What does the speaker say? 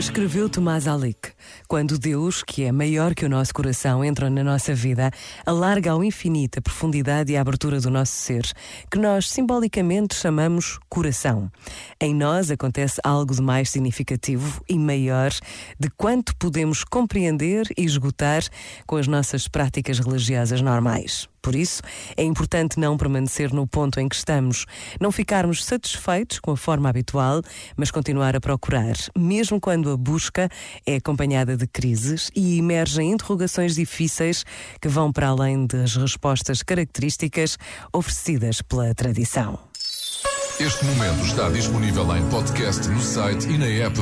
Escreveu Tomás Alic: Quando Deus, que é maior que o nosso coração, entra na nossa vida, alarga ao infinito a profundidade e a abertura do nosso ser, que nós simbolicamente chamamos coração. Em nós acontece algo de mais significativo e maior de quanto podemos compreender e esgotar com as nossas práticas religiosas normais. Por isso, é importante não permanecer no ponto em que estamos, não ficarmos satisfeitos com a forma habitual, mas continuar a procurar, mesmo quando a busca é acompanhada de crises e emergem interrogações difíceis que vão para além das respostas características oferecidas pela tradição. Este momento está disponível em podcast no site e na app